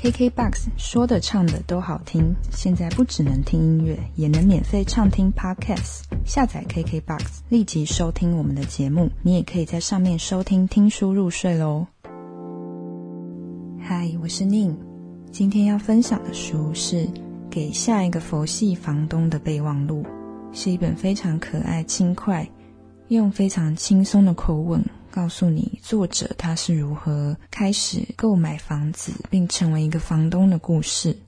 KKBOX 说的唱的都好听，现在不只能听音乐，也能免费畅听 Podcast。下载 KKBOX，立即收听我们的节目。你也可以在上面收听听书入睡喽。嗨，我是宁，今天要分享的书是《给下一个佛系房东的备忘录》，是一本非常可爱、轻快，用非常轻松的口吻。告诉你作者他是如何开始购买房子并成为一个房东的故事。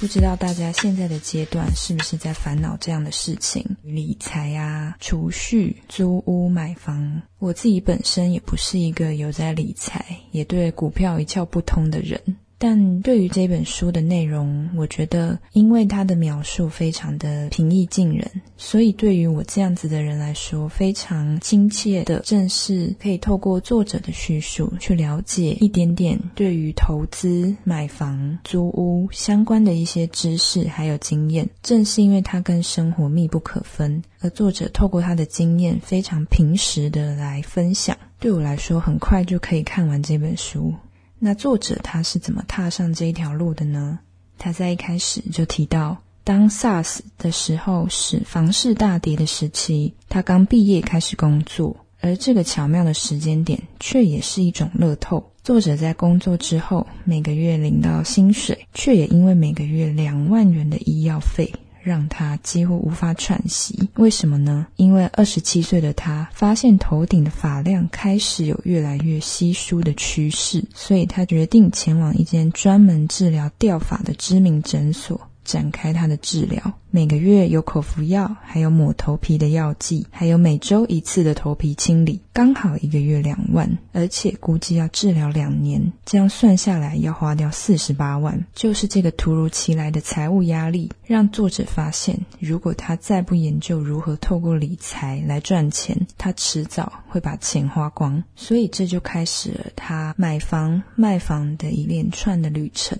不知道大家现在的阶段是不是在烦恼这样的事情？理财啊、储蓄、租屋、买房。我自己本身也不是一个有在理财，也对股票一窍不通的人。但对于这本书的内容，我觉得，因为它的描述非常的平易近人，所以对于我这样子的人来说，非常亲切的，正是可以透过作者的叙述去了解一点点对于投资、买房、租屋相关的一些知识还有经验。正是因为它跟生活密不可分，而作者透过他的经验，非常平实的来分享，对我来说，很快就可以看完这本书。那作者他是怎么踏上这一条路的呢？他在一开始就提到，当 SARS 的时候是房市大跌的时期，他刚毕业开始工作，而这个巧妙的时间点却也是一种乐透。作者在工作之后，每个月领到薪水，却也因为每个月两万元的医药费。让他几乎无法喘息。为什么呢？因为二十七岁的他发现头顶的发量开始有越来越稀疏的趋势，所以他决定前往一间专门治疗掉发的知名诊所。展开他的治疗，每个月有口服药，还有抹头皮的药剂，还有每周一次的头皮清理，刚好一个月两万，而且估计要治疗两年，这样算下来要花掉四十八万。就是这个突如其来的财务压力，让作者发现，如果他再不研究如何透过理财来赚钱，他迟早会把钱花光。所以这就开始了他买房卖房的一连串的旅程。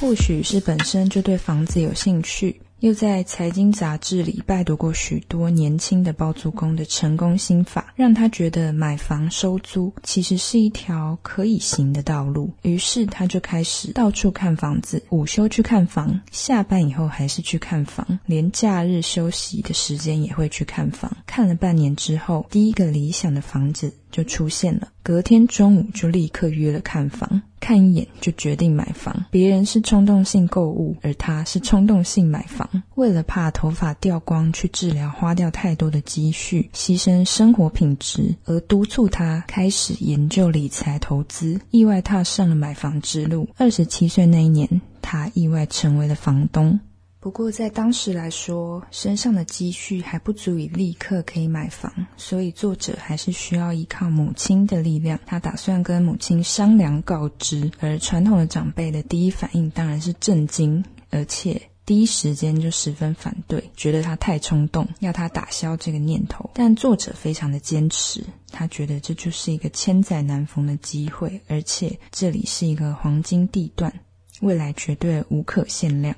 或许是本身就对房子有兴趣，又在财经杂志里拜读过许多年轻的包租公的成功心法，让他觉得买房收租其实是一条可以行的道路。于是他就开始到处看房子，午休去看房，下班以后还是去看房，连假日休息的时间也会去看房。看了半年之后，第一个理想的房子就出现了。隔天中午就立刻约了看房，看一眼就决定买房。别人是冲动性购物，而他是冲动性买房。为了怕头发掉光去治疗花掉太多的积蓄，牺牲生活品质，而督促他开始研究理财投资，意外踏上了买房之路。二十七岁那一年，他意外成为了房东。不过，在当时来说，身上的积蓄还不足以立刻可以买房，所以作者还是需要依靠母亲的力量。他打算跟母亲商量告知，而传统的长辈的第一反应当然是震惊，而且第一时间就十分反对，觉得他太冲动，要他打消这个念头。但作者非常的坚持，他觉得这就是一个千载难逢的机会，而且这里是一个黄金地段，未来绝对无可限量。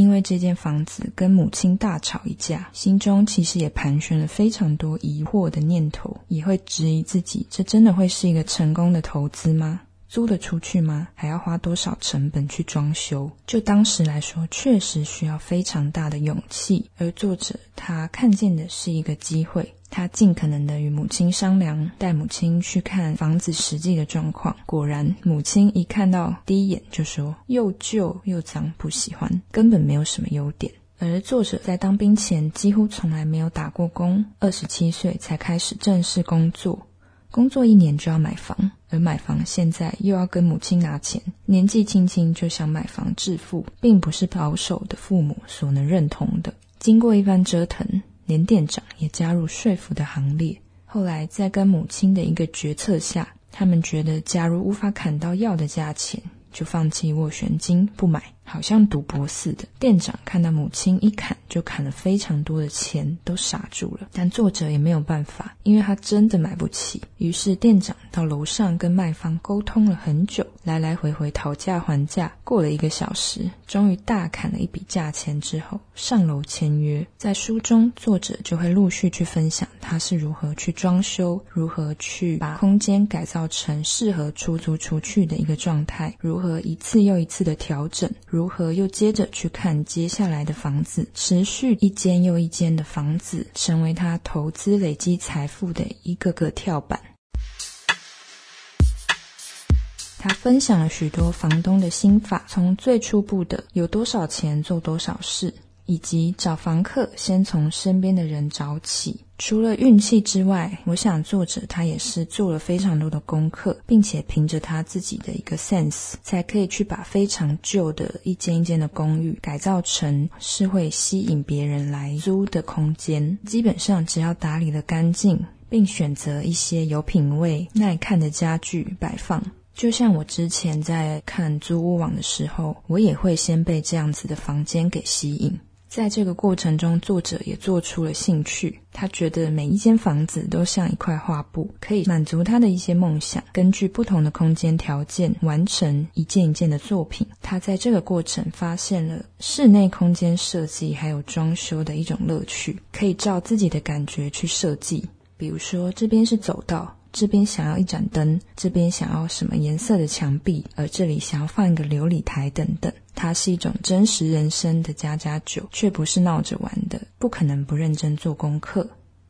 因为这间房子跟母亲大吵一架，心中其实也盘旋了非常多疑惑的念头，也会质疑自己：这真的会是一个成功的投资吗？租得出去吗？还要花多少成本去装修？就当时来说，确实需要非常大的勇气。而作者他看见的是一个机会。他尽可能的与母亲商量，带母亲去看房子实际的状况。果然，母亲一看到第一眼就说：“又旧又脏，不喜欢，根本没有什么优点。”而作者在当兵前几乎从来没有打过工，二十七岁才开始正式工作，工作一年就要买房，而买房现在又要跟母亲拿钱，年纪轻轻就想买房致富，并不是保守的父母所能认同的。经过一番折腾。连店长也加入说服的行列。后来，在跟母亲的一个决策下，他们觉得，假如无法砍到要的价钱，就放弃斡旋金不买。好像赌博似的。店长看到母亲一砍就砍了非常多的钱，都傻住了。但作者也没有办法，因为他真的买不起。于是店长到楼上跟卖方沟通了很久，来来回回讨价还价。过了一个小时，终于大砍了一笔价钱之后，上楼签约。在书中，作者就会陆续去分享他是如何去装修，如何去把空间改造成适合出租出去的一个状态，如何一次又一次的调整，如何又接着去看接下来的房子，持续一间又一间的房子，成为他投资累积财富的一个个跳板。他分享了许多房东的心法，从最初步的有多少钱做多少事，以及找房客先从身边的人找起。除了运气之外，我想作者他也是做了非常多的功课，并且凭着他自己的一个 sense，才可以去把非常旧的一间一间的公寓改造成是会吸引别人来租的空间。基本上只要打理的干净，并选择一些有品味、耐看的家具摆放。就像我之前在看租屋网的时候，我也会先被这样子的房间给吸引。在这个过程中，作者也做出了兴趣。他觉得每一间房子都像一块画布，可以满足他的一些梦想。根据不同的空间条件，完成一件一件的作品。他在这个过程发现了室内空间设计还有装修的一种乐趣，可以照自己的感觉去设计。比如说，这边是走道。这边想要一盏灯，这边想要什么颜色的墙壁，而这里想要放一个琉璃台等等。它是一种真实人生的家家酒，却不是闹着玩的，不可能不认真做功课。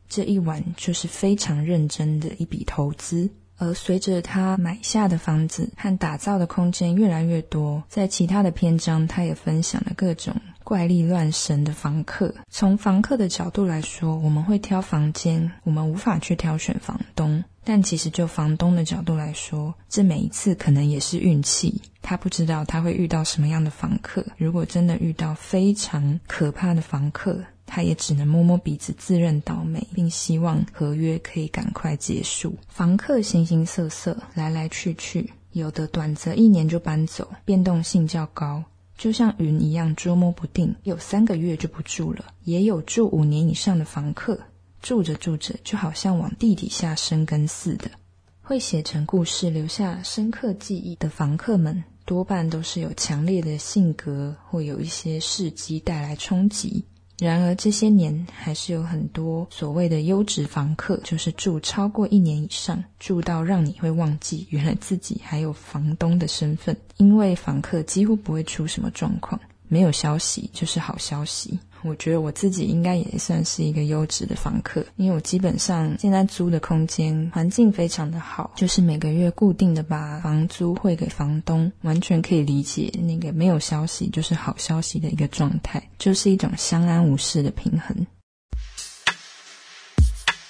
这一晚就是非常认真的一笔投资。而随着他买下的房子和打造的空间越来越多，在其他的篇章，他也分享了各种。怪力乱神的房客，从房客的角度来说，我们会挑房间，我们无法去挑选房东。但其实就房东的角度来说，这每一次可能也是运气。他不知道他会遇到什么样的房客。如果真的遇到非常可怕的房客，他也只能摸摸鼻子，自认倒霉，并希望合约可以赶快结束。房客形形色色，来来去去，有的短则一年就搬走，变动性较高。就像云一样捉摸不定，有三个月就不住了，也有住五年以上的房客，住着住着就好像往地底下生根似的。会写成故事留下深刻记忆的房客们，多半都是有强烈的性格，或有一些事迹带来冲击。然而这些年，还是有很多所谓的优质房客，就是住超过一年以上，住到让你会忘记原来自己还有房东的身份。因为房客几乎不会出什么状况，没有消息就是好消息。我觉得我自己应该也算是一个优质的房客，因为我基本上现在租的空间环境非常的好，就是每个月固定的把房租汇给房东，完全可以理解那个没有消息就是好消息的一个状态，就是一种相安无事的平衡。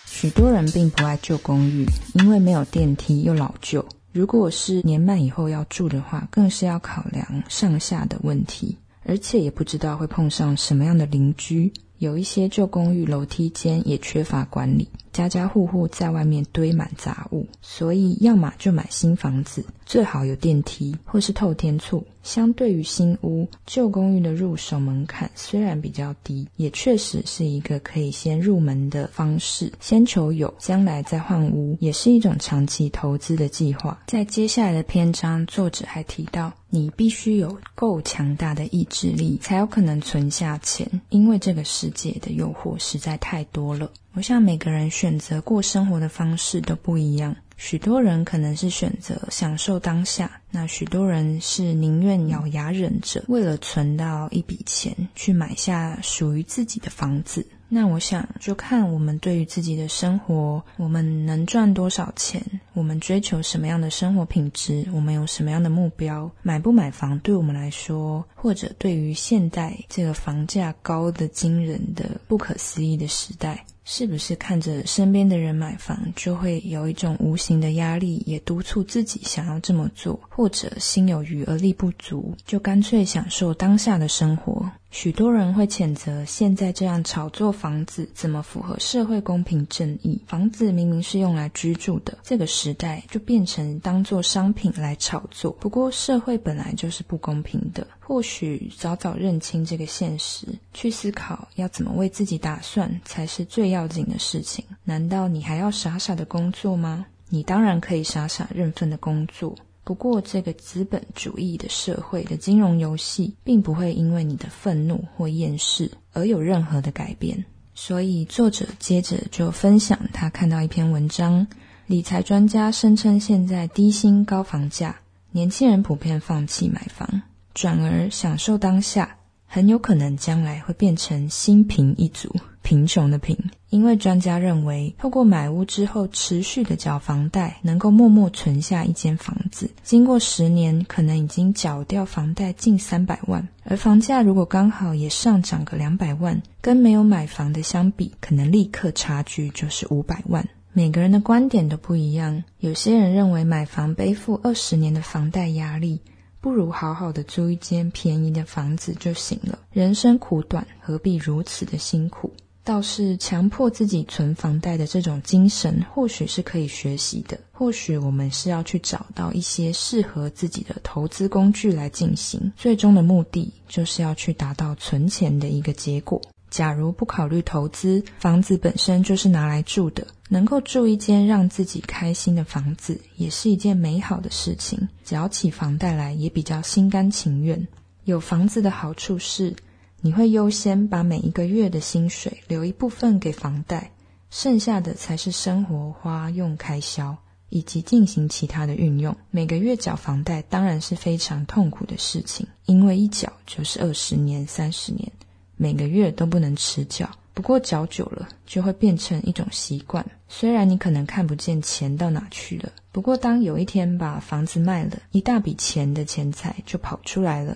许多人并不爱旧公寓，因为没有电梯又老旧。如果是年迈以后要住的话，更是要考量上下的问题。而且也不知道会碰上什么样的邻居，有一些旧公寓楼梯间也缺乏管理。家家户户在外面堆满杂物，所以要么就买新房子，最好有电梯或是透天厝。相对于新屋，旧公寓的入手门槛虽然比较低，也确实是一个可以先入门的方式。先求有，将来再换屋，也是一种长期投资的计划。在接下来的篇章，作者还提到，你必须有够强大的意志力，才有可能存下钱，因为这个世界的诱惑实在太多了。我想每个人选择过生活的方式都不一样，许多人可能是选择享受当下，那许多人是宁愿咬牙忍着，为了存到一笔钱去买下属于自己的房子。那我想就看我们对于自己的生活，我们能赚多少钱，我们追求什么样的生活品质，我们有什么样的目标，买不买房对我们来说，或者对于现代这个房价高的惊人的不可思议的时代。是不是看着身边的人买房，就会有一种无形的压力，也督促自己想要这么做？或者心有余而力不足，就干脆享受当下的生活，许多人会谴责现在这样炒作房子，怎么符合社会公平正义？房子明明是用来居住的，这个时代就变成当做商品来炒作。不过社会本来就是不公平的，或许早早认清这个现实，去思考要怎么为自己打算，才是最要紧的事情。难道你还要傻傻的工作吗？你当然可以傻傻认份的工作。不过，这个资本主义的社会的金融游戏，并不会因为你的愤怒或厌世而有任何的改变。所以，作者接着就分享他看到一篇文章：理财专家声称，现在低薪高房价，年轻人普遍放弃买房，转而享受当下。很有可能将来会变成新贫一族，贫穷的贫。因为专家认为，透过买屋之后持续的缴房贷，能够默默存下一间房子，经过十年，可能已经缴掉房贷近三百万。而房价如果刚好也上涨个两百万，跟没有买房的相比，可能立刻差距就是五百万。每个人的观点都不一样，有些人认为买房背负二十年的房贷压力。不如好好的租一间便宜的房子就行了。人生苦短，何必如此的辛苦？倒是强迫自己存房贷的这种精神，或许是可以学习的。或许我们是要去找到一些适合自己的投资工具来进行。最终的目的，就是要去达到存钱的一个结果。假如不考虑投资，房子本身就是拿来住的，能够住一间让自己开心的房子，也是一件美好的事情。缴起房贷来，也比较心甘情愿。有房子的好处是，你会优先把每一个月的薪水留一部分给房贷，剩下的才是生活花用开销以及进行其他的运用。每个月缴房贷当然是非常痛苦的事情，因为一缴就是二十年、三十年。每个月都不能迟缴，不过缴久了就会变成一种习惯。虽然你可能看不见钱到哪去了，不过当有一天把房子卖了，一大笔钱的钱财就跑出来了。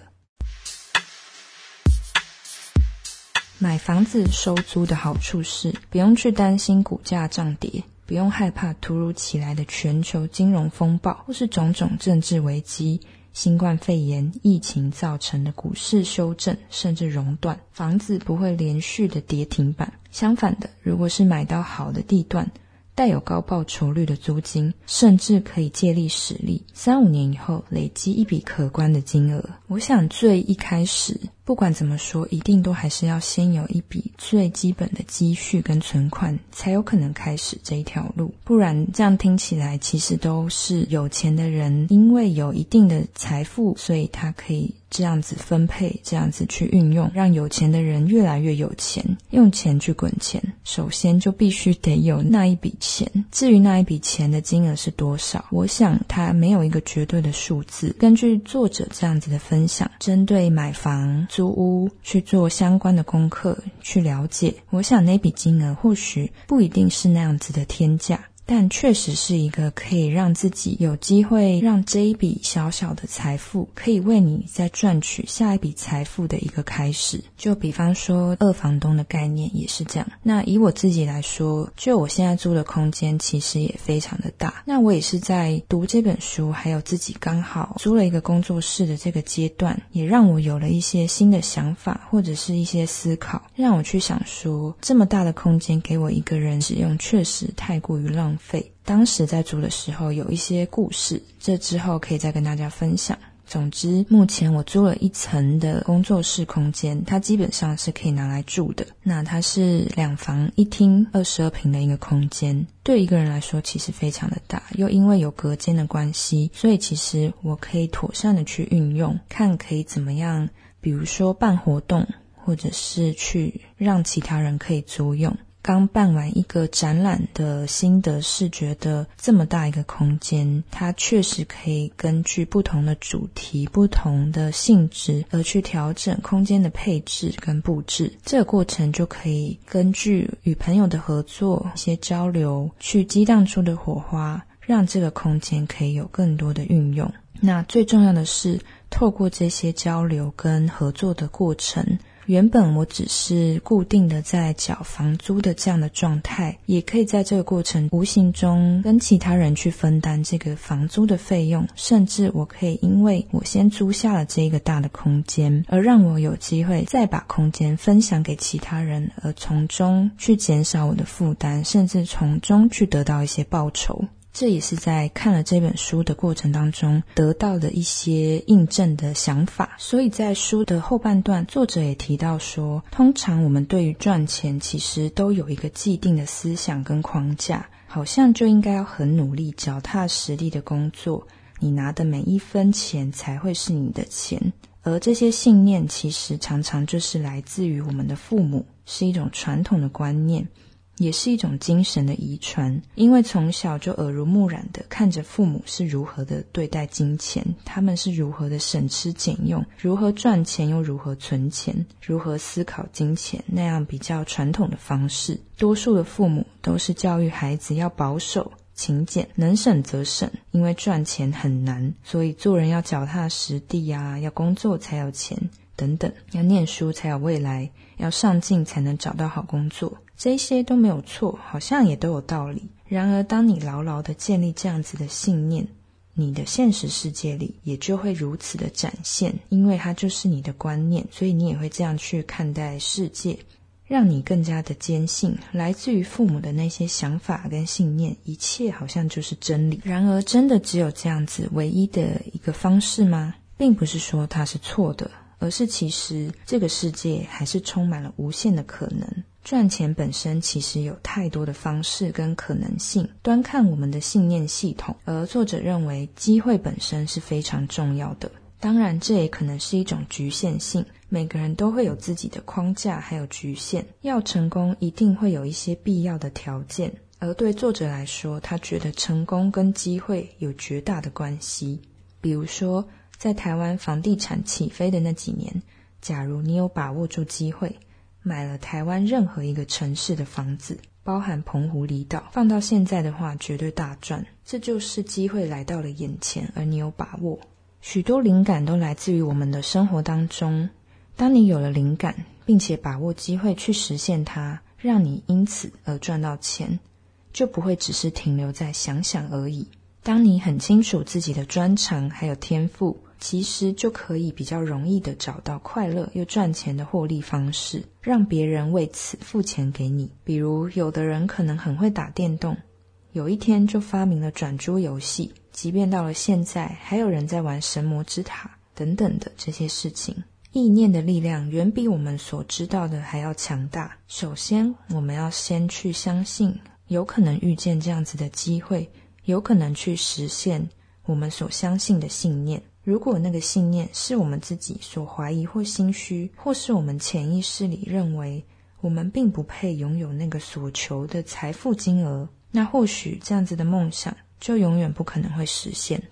买房子收租的好处是，不用去担心股价涨跌，不用害怕突如其来的全球金融风暴或是种种政治危机。新冠肺炎疫情造成的股市修正甚至熔断，房子不会连续的跌停板。相反的，如果是买到好的地段，带有高报酬率的租金，甚至可以借力使力，三五年以后累积一笔可观的金额。我想最一开始。不管怎么说，一定都还是要先有一笔最基本的积蓄跟存款，才有可能开始这一条路。不然，这样听起来其实都是有钱的人，因为有一定的财富，所以他可以这样子分配，这样子去运用，让有钱的人越来越有钱，用钱去滚钱。首先就必须得有那一笔钱。至于那一笔钱的金额是多少，我想他没有一个绝对的数字。根据作者这样子的分享，针对买房。租屋去做相关的功课，去了解。我想那笔金额或许不一定是那样子的天价。但确实是一个可以让自己有机会让这一笔小小的财富，可以为你再赚取下一笔财富的一个开始。就比方说二房东的概念也是这样。那以我自己来说，就我现在租的空间其实也非常的大。那我也是在读这本书，还有自己刚好租了一个工作室的这个阶段，也让我有了一些新的想法或者是一些思考，让我去想说，这么大的空间给我一个人使用，确实太过于浪。费当时在租的时候有一些故事，这之后可以再跟大家分享。总之，目前我租了一层的工作室空间，它基本上是可以拿来住的。那它是两房一厅二十二平的一个空间，对一个人来说其实非常的大。又因为有隔间的关系，所以其实我可以妥善的去运用，看可以怎么样，比如说办活动，或者是去让其他人可以租用。刚办完一个展览的心得是，觉得这么大一个空间，它确实可以根据不同的主题、不同的性质而去调整空间的配置跟布置。这个过程就可以根据与朋友的合作、一些交流，去激荡出的火花，让这个空间可以有更多的运用。那最重要的是，透过这些交流跟合作的过程。原本我只是固定的在缴房租的这样的状态，也可以在这个过程无形中跟其他人去分担这个房租的费用，甚至我可以因为我先租下了这一个大的空间，而让我有机会再把空间分享给其他人，而从中去减少我的负担，甚至从中去得到一些报酬。这也是在看了这本书的过程当中得到的一些印证的想法。所以在书的后半段，作者也提到说，通常我们对于赚钱其实都有一个既定的思想跟框架，好像就应该要很努力、脚踏实地的工作，你拿的每一分钱才会是你的钱。而这些信念其实常常就是来自于我们的父母，是一种传统的观念。也是一种精神的遗传，因为从小就耳濡目染的看着父母是如何的对待金钱，他们是如何的省吃俭用，如何赚钱又如何存钱，如何思考金钱那样比较传统的方式。多数的父母都是教育孩子要保守、勤俭，能省则省，因为赚钱很难，所以做人要脚踏实地啊，要工作才有钱等等，要念书才有未来，要上进才能找到好工作。这些都没有错，好像也都有道理。然而，当你牢牢的建立这样子的信念，你的现实世界里也就会如此的展现，因为它就是你的观念，所以你也会这样去看待世界，让你更加的坚信来自于父母的那些想法跟信念，一切好像就是真理。然而，真的只有这样子唯一的一个方式吗？并不是说它是错的，而是其实这个世界还是充满了无限的可能。赚钱本身其实有太多的方式跟可能性，端看我们的信念系统。而作者认为，机会本身是非常重要的。当然，这也可能是一种局限性。每个人都会有自己的框架，还有局限。要成功，一定会有一些必要的条件。而对作者来说，他觉得成功跟机会有绝大的关系。比如说，在台湾房地产起飞的那几年，假如你有把握住机会。买了台湾任何一个城市的房子，包含澎湖离岛，放到现在的话，绝对大赚。这就是机会来到了眼前，而你有把握。许多灵感都来自于我们的生活当中。当你有了灵感，并且把握机会去实现它，让你因此而赚到钱，就不会只是停留在想想而已。当你很清楚自己的专长还有天赋。其实就可以比较容易的找到快乐又赚钱的获利方式，让别人为此付钱给你。比如，有的人可能很会打电动，有一天就发明了转珠游戏，即便到了现在，还有人在玩神魔之塔等等的这些事情。意念的力量远比我们所知道的还要强大。首先，我们要先去相信，有可能遇见这样子的机会，有可能去实现我们所相信的信念。如果那个信念是我们自己所怀疑或心虚，或是我们潜意识里认为我们并不配拥有那个所求的财富金额，那或许这样子的梦想就永远不可能会实现。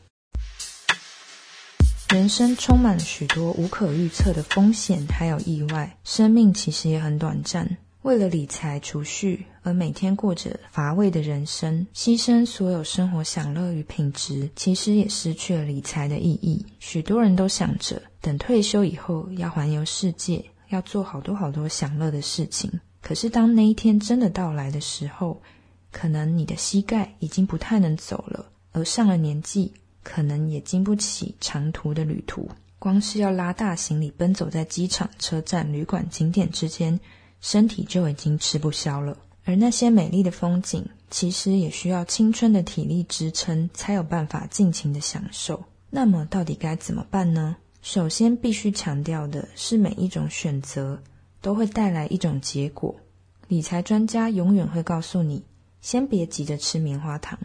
人生充满了许多无可预测的风险，还有意外，生命其实也很短暂。为了理财储蓄而每天过着乏味的人生，牺牲所有生活享乐与品质，其实也失去了理财的意义。许多人都想着等退休以后要环游世界，要做好多好多享乐的事情。可是当那一天真的到来的时候，可能你的膝盖已经不太能走了，而上了年纪，可能也经不起长途的旅途。光是要拉大行李奔走在机场、车站、旅馆、景点之间。身体就已经吃不消了，而那些美丽的风景，其实也需要青春的体力支撑，才有办法尽情的享受。那么，到底该怎么办呢？首先，必须强调的是，每一种选择都会带来一种结果。理财专家永远会告诉你：先别急着吃棉花糖，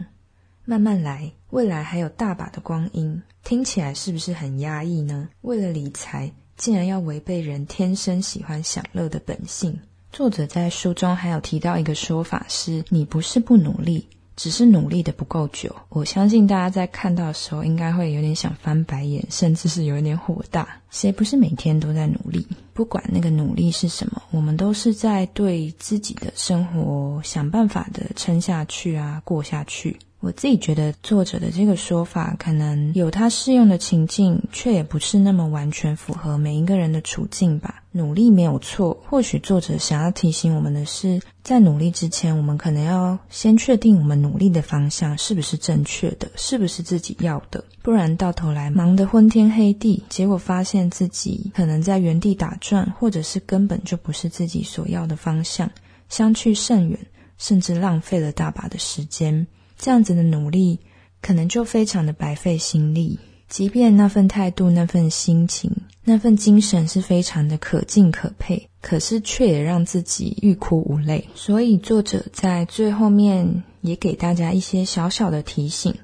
慢慢来，未来还有大把的光阴。听起来是不是很压抑呢？为了理财，竟然要违背人天生喜欢享乐的本性。作者在书中还有提到一个说法，是你不是不努力，只是努力的不够久。我相信大家在看到的时候，应该会有点想翻白眼，甚至是有一点火大。谁不是每天都在努力？不管那个努力是什么，我们都是在对自己的生活想办法的撑下去啊，过下去。我自己觉得作者的这个说法可能有他适用的情境，却也不是那么完全符合每一个人的处境吧。努力没有错，或许作者想要提醒我们的是，在努力之前，我们可能要先确定我们努力的方向是不是正确的，是不是自己要的，不然到头来忙得昏天黑地，结果发现自己可能在原地打转，或者是根本就不是自己所要的方向，相去甚远，甚至浪费了大把的时间。这样子的努力，可能就非常的白费心力。即便那份态度、那份心情、那份精神是非常的可敬可佩，可是却也让自己欲哭无泪。所以作者在最后面也给大家一些小小的提醒。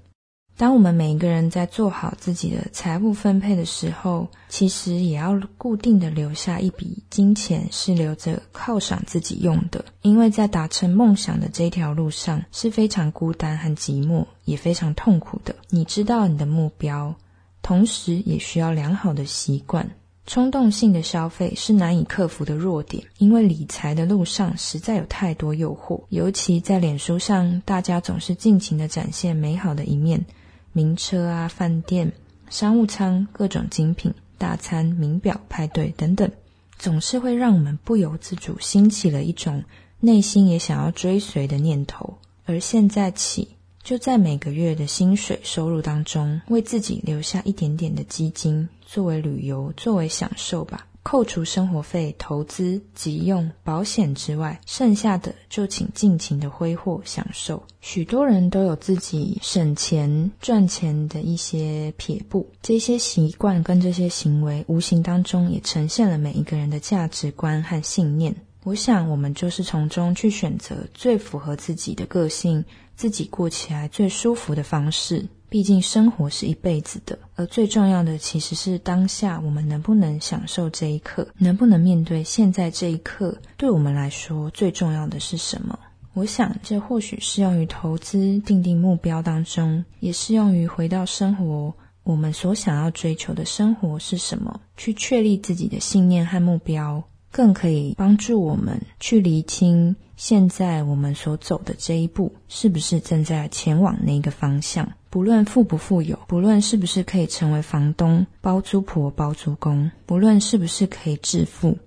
当我们每一个人在做好自己的财务分配的时候，其实也要固定的留下一笔金钱，是留着犒赏自己用的。因为在达成梦想的这条路上是非常孤单和寂寞，也非常痛苦的。你知道你的目标，同时也需要良好的习惯。冲动性的消费是难以克服的弱点，因为理财的路上实在有太多诱惑，尤其在脸书上，大家总是尽情的展现美好的一面。名车啊，饭店、商务舱、各种精品、大餐、名表、派对等等，总是会让我们不由自主兴起了一种内心也想要追随的念头。而现在起，就在每个月的薪水收入当中，为自己留下一点点的基金，作为旅游，作为享受吧。扣除生活费、投资、急用、保险之外，剩下的就请尽情的挥霍享受。许多人都有自己省钱赚钱的一些撇步，这些习惯跟这些行为，无形当中也呈现了每一个人的价值观和信念。我想，我们就是从中去选择最符合自己的个性、自己过起来最舒服的方式。毕竟生活是一辈子的，而最重要的其实是当下我们能不能享受这一刻，能不能面对现在这一刻。对我们来说，最重要的是什么？我想，这或许适用于投资、定定目标当中，也适用于回到生活。我们所想要追求的生活是什么？去确立自己的信念和目标，更可以帮助我们去厘清现在我们所走的这一步是不是正在前往那个方向。不论富不富有，不论是不是可以成为房东、包租婆、包租公，不论是不是可以致富，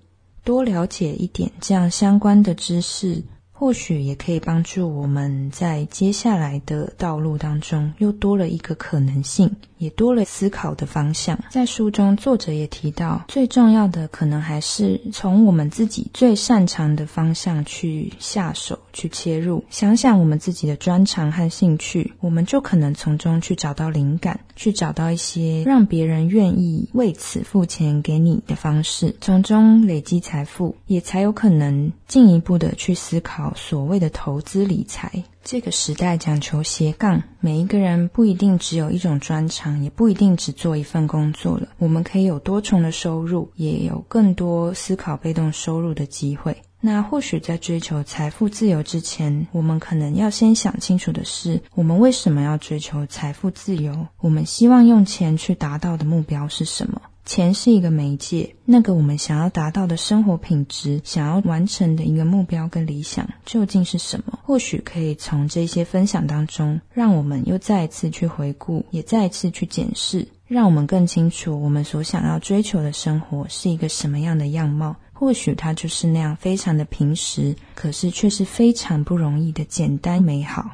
多了解一点这样相关的知识。或许也可以帮助我们在接下来的道路当中又多了一个可能性，也多了思考的方向。在书中，作者也提到，最重要的可能还是从我们自己最擅长的方向去下手、去切入。想想我们自己的专长和兴趣，我们就可能从中去找到灵感，去找到一些让别人愿意为此付钱给你的方式，从中累积财富，也才有可能进一步的去思考。所谓的投资理财，这个时代讲求斜杠，每一个人不一定只有一种专长，也不一定只做一份工作了。我们可以有多重的收入，也有更多思考被动收入的机会。那或许在追求财富自由之前，我们可能要先想清楚的是，我们为什么要追求财富自由？我们希望用钱去达到的目标是什么？钱是一个媒介，那个我们想要达到的生活品质，想要完成的一个目标跟理想究竟是什么？或许可以从这些分享当中，让我们又再一次去回顾，也再一次去检视，让我们更清楚我们所想要追求的生活是一个什么样的样貌。或许它就是那样非常的平实，可是却是非常不容易的简单美好。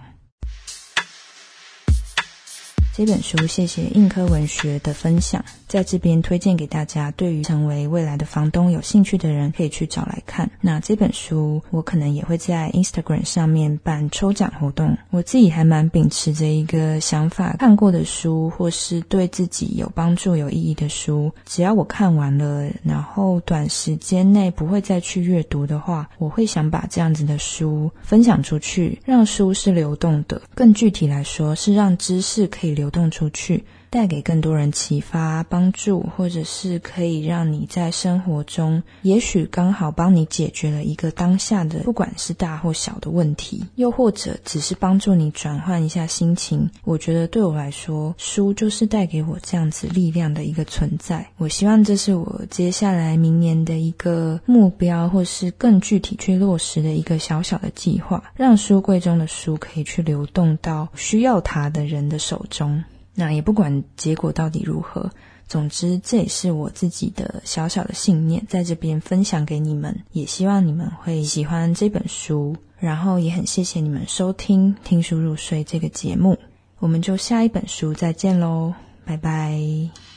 这本书，谢谢硬科文学的分享，在这边推荐给大家。对于成为未来的房东有兴趣的人，可以去找来看。那这本书，我可能也会在 Instagram 上面办抽奖活动。我自己还蛮秉持着一个想法：看过的书，或是对自己有帮助、有意义的书，只要我看完了，然后短时间内不会再去阅读的话，我会想把这样子的书分享出去，让书是流动的。更具体来说，是让知识可以流。动出去，带给更多人启发、帮助，或者是可以让你在生活中，也许刚好帮你解决了一个当下的，不管是大或小的问题，又或者只是帮助你转换一下心情。我觉得对我来说，书就是带给我这样子力量的一个存在。我希望这是我接下来明年的一个目标，或是更具体去落实的一个小小的计划，让书柜中的书可以去流动到需要它的人的手中。那也不管结果到底如何，总之这也是我自己的小小的信念，在这边分享给你们，也希望你们会喜欢这本书。然后也很谢谢你们收听《听书入睡》这个节目，我们就下一本书再见喽，拜拜。